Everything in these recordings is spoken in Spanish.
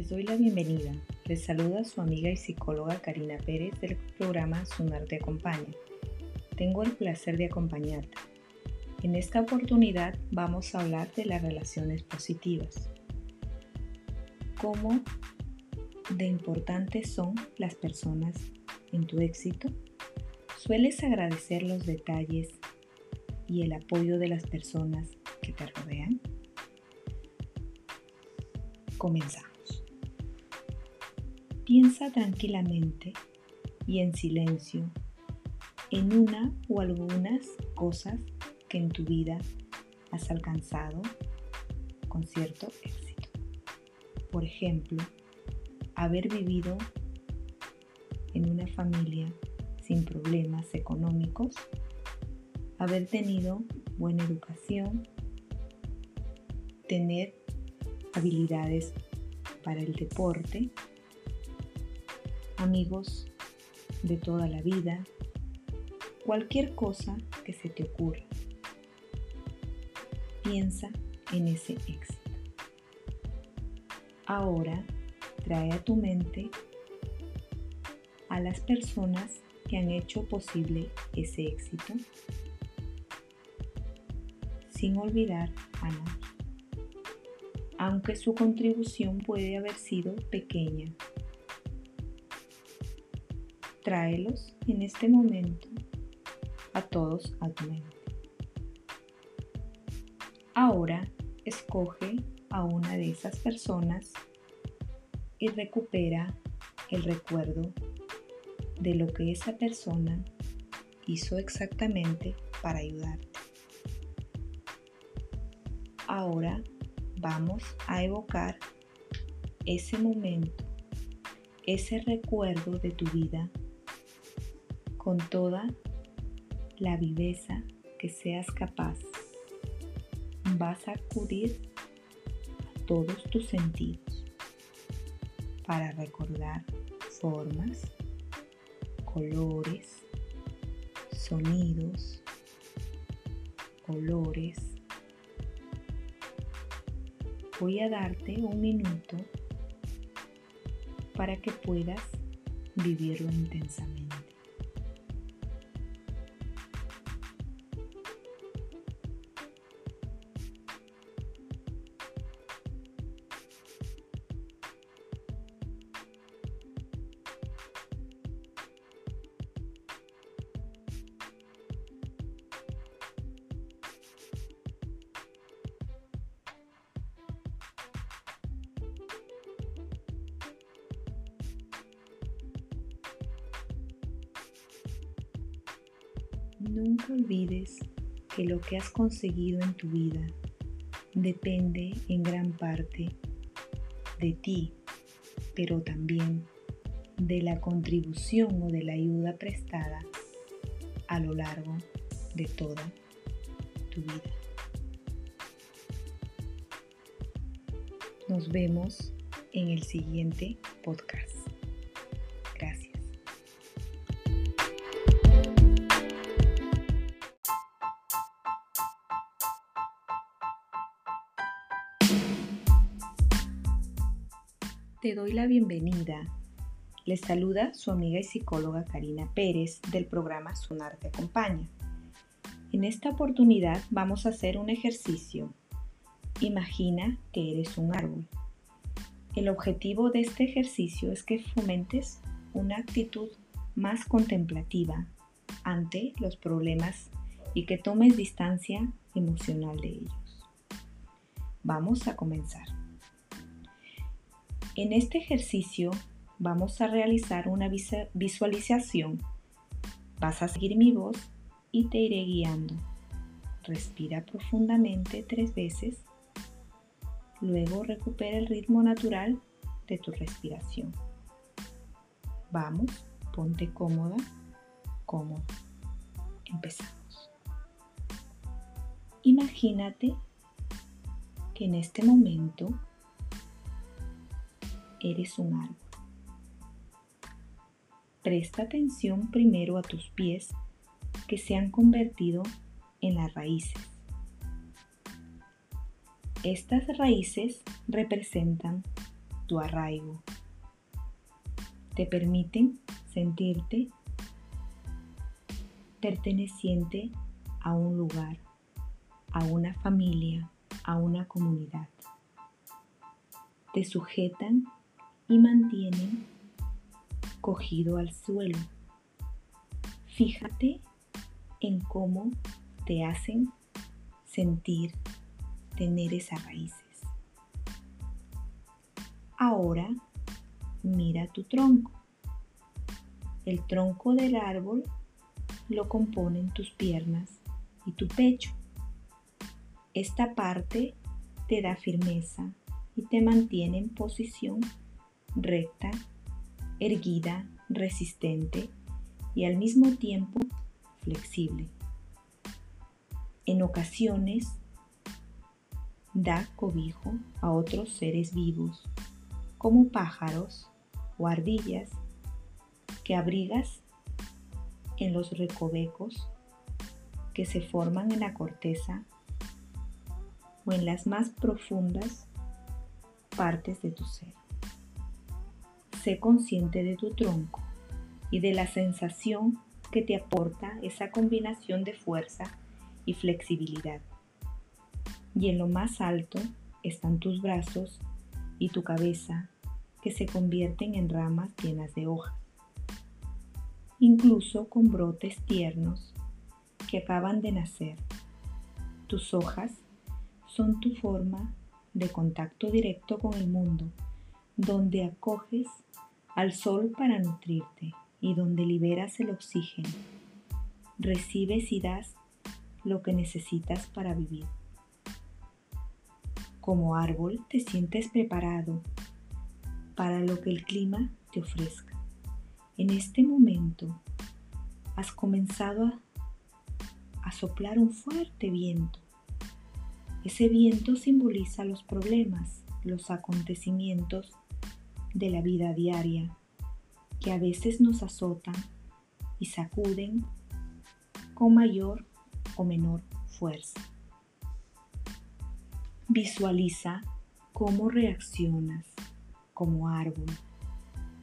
Les doy la bienvenida. Les saluda su amiga y psicóloga Karina Pérez del programa Sunar te acompaña. Tengo el placer de acompañarte. En esta oportunidad vamos a hablar de las relaciones positivas. ¿Cómo de importantes son las personas en tu éxito? ¿Sueles agradecer los detalles y el apoyo de las personas que te rodean? Comenzamos. Piensa tranquilamente y en silencio en una o algunas cosas que en tu vida has alcanzado con cierto éxito. Por ejemplo, haber vivido en una familia sin problemas económicos, haber tenido buena educación, tener habilidades para el deporte, amigos de toda la vida, cualquier cosa que se te ocurra. Piensa en ese éxito. Ahora trae a tu mente a las personas que han hecho posible ese éxito sin olvidar a nadie, aunque su contribución puede haber sido pequeña tráelos en este momento a todos a tu mente. Ahora escoge a una de esas personas y recupera el recuerdo de lo que esa persona hizo exactamente para ayudarte. Ahora vamos a evocar ese momento, ese recuerdo de tu vida con toda la viveza que seas capaz. Vas a acudir a todos tus sentidos para recordar formas, colores, sonidos, olores. Voy a darte un minuto para que puedas vivirlo intensamente. Nunca olvides que lo que has conseguido en tu vida depende en gran parte de ti, pero también de la contribución o de la ayuda prestada a lo largo de toda tu vida. Nos vemos en el siguiente podcast. Doy la bienvenida. Les saluda su amiga y psicóloga Karina Pérez del programa Sonar te acompaña. En esta oportunidad vamos a hacer un ejercicio. Imagina que eres un árbol. El objetivo de este ejercicio es que fomentes una actitud más contemplativa ante los problemas y que tomes distancia emocional de ellos. Vamos a comenzar. En este ejercicio vamos a realizar una visualización. Vas a seguir mi voz y te iré guiando. Respira profundamente tres veces. Luego recupera el ritmo natural de tu respiración. Vamos, ponte cómoda, cómodo. Empezamos. Imagínate que en este momento eres un árbol. Presta atención primero a tus pies que se han convertido en las raíces. Estas raíces representan tu arraigo. Te permiten sentirte perteneciente a un lugar, a una familia, a una comunidad. Te sujetan y mantienen cogido al suelo. Fíjate en cómo te hacen sentir tener esas raíces. Ahora mira tu tronco. El tronco del árbol lo componen tus piernas y tu pecho. Esta parte te da firmeza y te mantiene en posición recta, erguida, resistente y al mismo tiempo flexible. En ocasiones da cobijo a otros seres vivos, como pájaros o ardillas, que abrigas en los recovecos que se forman en la corteza o en las más profundas partes de tu ser. Sé consciente de tu tronco y de la sensación que te aporta esa combinación de fuerza y flexibilidad. Y en lo más alto están tus brazos y tu cabeza que se convierten en ramas llenas de hojas incluso con brotes tiernos que acaban de nacer. Tus hojas son tu forma de contacto directo con el mundo, donde acoges al sol para nutrirte y donde liberas el oxígeno. Recibes y das lo que necesitas para vivir. Como árbol te sientes preparado para lo que el clima te ofrezca. En este momento has comenzado a, soplar un fuerte viento. Ese viento simboliza los problemas, los acontecimientos de la vida diaria que a veces nos azotan y sacuden con mayor o menor fuerza. Visualiza cómo reaccionas como árbol,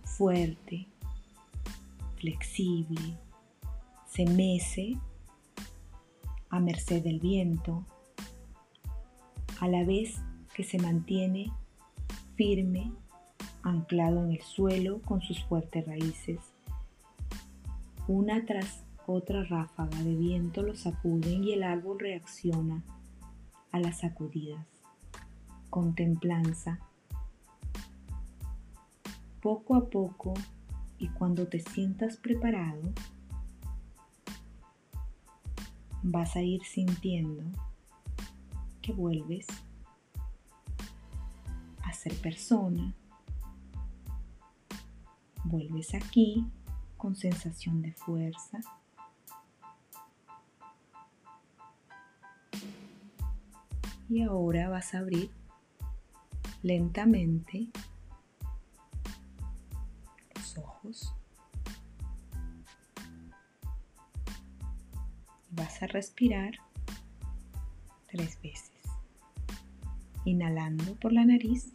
fuerte, flexible, se mece a merced del viento, a la vez que se mantiene firme, anclado en el suelo con sus fuertes raíces. Una tras otra ráfaga de viento lo sacuden y el árbol reacciona a las sacudidas. Contemplanza. Poco a poco y cuando te sientas preparado, vas a ir sintiendo que vuelves a ser persona. Vuelves aquí con sensación de fuerza. Y ahora vas a abrir lentamente ojos. Vas a respirar tres veces. Inhalando por la nariz